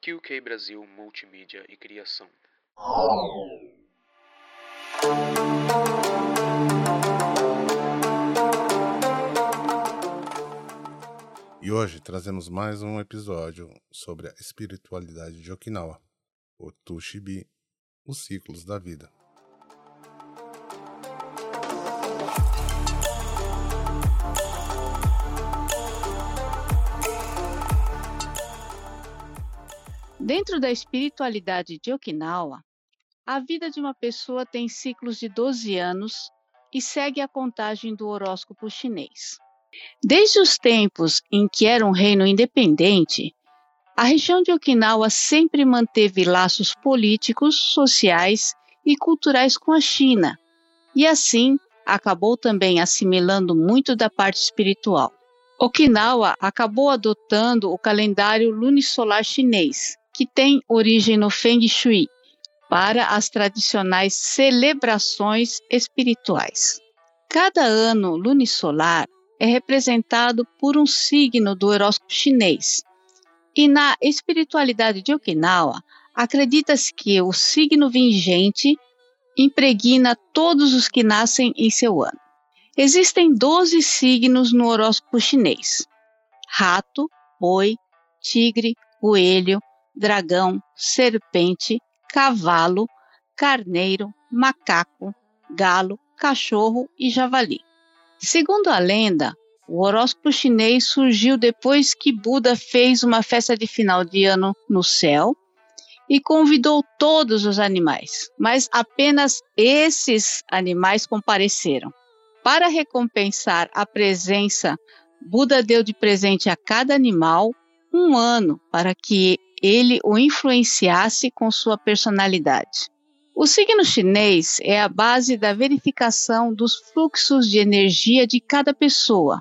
QK Brasil Multimídia e Criação. E hoje trazemos mais um episódio sobre a espiritualidade de Okinawa, o Tushibi, os ciclos da vida. Dentro da espiritualidade de Okinawa, a vida de uma pessoa tem ciclos de 12 anos e segue a contagem do horóscopo chinês. Desde os tempos em que era um reino independente, a região de Okinawa sempre manteve laços políticos, sociais e culturais com a China, e assim acabou também assimilando muito da parte espiritual. Okinawa acabou adotando o calendário lunisolar chinês, que tem origem no Feng Shui, para as tradicionais celebrações espirituais. Cada ano lunisolar é representado por um signo do horóscopo chinês. E na espiritualidade de Okinawa, acredita-se que o signo vingente impregna todos os que nascem em seu ano. Existem 12 signos no horóscopo chinês: rato, boi, tigre, coelho, dragão, serpente, cavalo, carneiro, macaco, galo, cachorro e javali. Segundo a lenda, o horóscopo chinês surgiu depois que Buda fez uma festa de final de ano no céu e convidou todos os animais, mas apenas esses animais compareceram. Para recompensar a presença, Buda deu de presente a cada animal um ano para que ele o influenciasse com sua personalidade. O signo chinês é a base da verificação dos fluxos de energia de cada pessoa.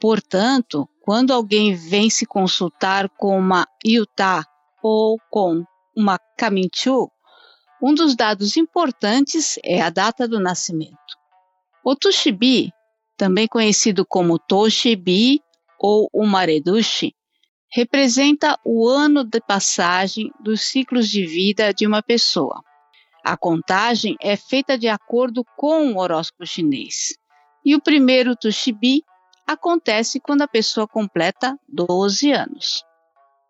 Portanto, quando alguém vem se consultar com uma Yuta ou com uma Kaminchu, um dos dados importantes é a data do nascimento. O Tushibi, também conhecido como Toshibi ou Umaredushi, representa o ano de passagem dos ciclos de vida de uma pessoa. A contagem é feita de acordo com o horóscopo chinês. E o primeiro Tushibi acontece quando a pessoa completa 12 anos.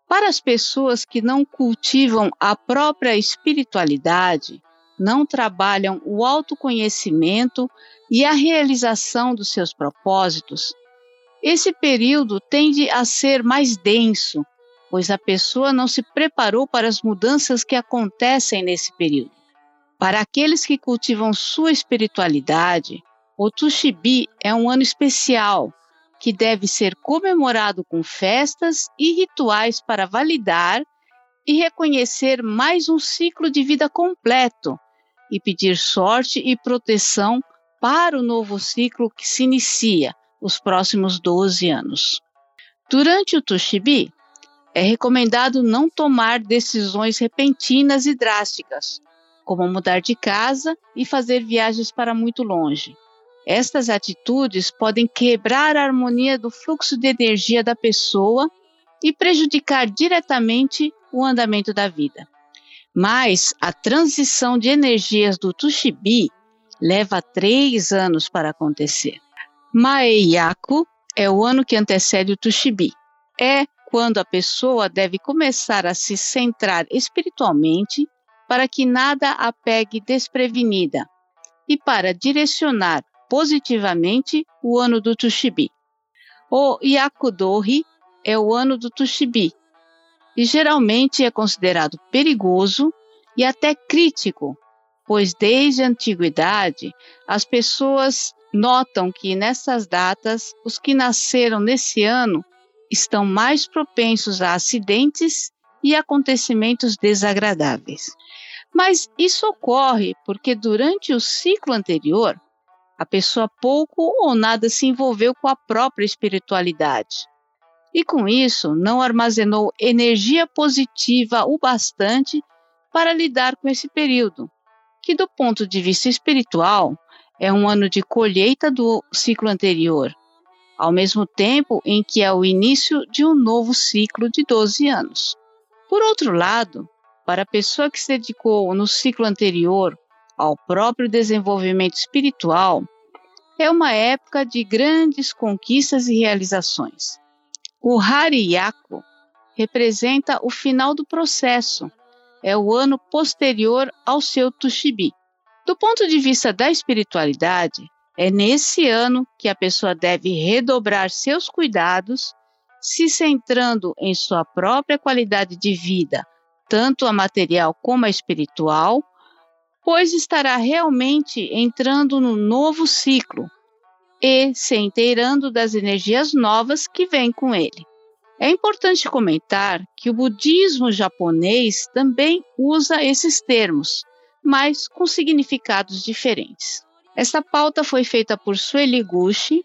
Para as pessoas que não cultivam a própria espiritualidade, não trabalham o autoconhecimento e a realização dos seus propósitos, esse período tende a ser mais denso, pois a pessoa não se preparou para as mudanças que acontecem nesse período. Para aqueles que cultivam sua espiritualidade, o Tushibi é um ano especial que deve ser comemorado com festas e rituais para validar e reconhecer mais um ciclo de vida completo e pedir sorte e proteção para o novo ciclo que se inicia, os próximos 12 anos. Durante o Tushibi, é recomendado não tomar decisões repentinas e drásticas, como mudar de casa e fazer viagens para muito longe. Estas atitudes podem quebrar a harmonia do fluxo de energia da pessoa e prejudicar diretamente o andamento da vida. Mas a transição de energias do Tushibi leva três anos para acontecer. Maeyaku é o ano que antecede o Tushibi. É quando a pessoa deve começar a se centrar espiritualmente para que nada a pegue desprevenida e para direcionar positivamente o ano do Tushibi. O Yakudori é o ano do Tushibi e geralmente é considerado perigoso e até crítico, pois desde a antiguidade as pessoas notam que nessas datas os que nasceram nesse ano estão mais propensos a acidentes e acontecimentos desagradáveis. Mas isso ocorre porque durante o ciclo anterior, a pessoa pouco ou nada se envolveu com a própria espiritualidade. E com isso, não armazenou energia positiva o bastante para lidar com esse período. que, do ponto de vista espiritual, é um ano de colheita do ciclo anterior, ao mesmo tempo em que é o início de um novo ciclo de 12 anos. Por outro lado, para a pessoa que se dedicou no ciclo anterior ao próprio desenvolvimento espiritual, é uma época de grandes conquistas e realizações. O Hari Yaku representa o final do processo, é o ano posterior ao seu Tushibi. Do ponto de vista da espiritualidade, é nesse ano que a pessoa deve redobrar seus cuidados, se centrando em sua própria qualidade de vida, tanto a material como a espiritual, pois estará realmente entrando no novo ciclo e se inteirando das energias novas que vêm com ele. É importante comentar que o budismo japonês também usa esses termos, mas com significados diferentes. Esta pauta foi feita por Sueli Gushi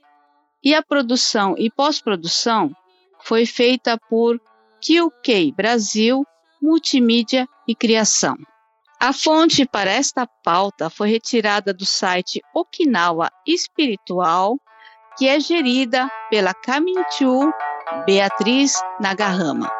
e a produção e pós-produção foi feita por QK Brasil Multimídia e Criação. A fonte para esta pauta foi retirada do site Okinawa Espiritual, que é gerida pela Kaminchu Beatriz Nagarrama.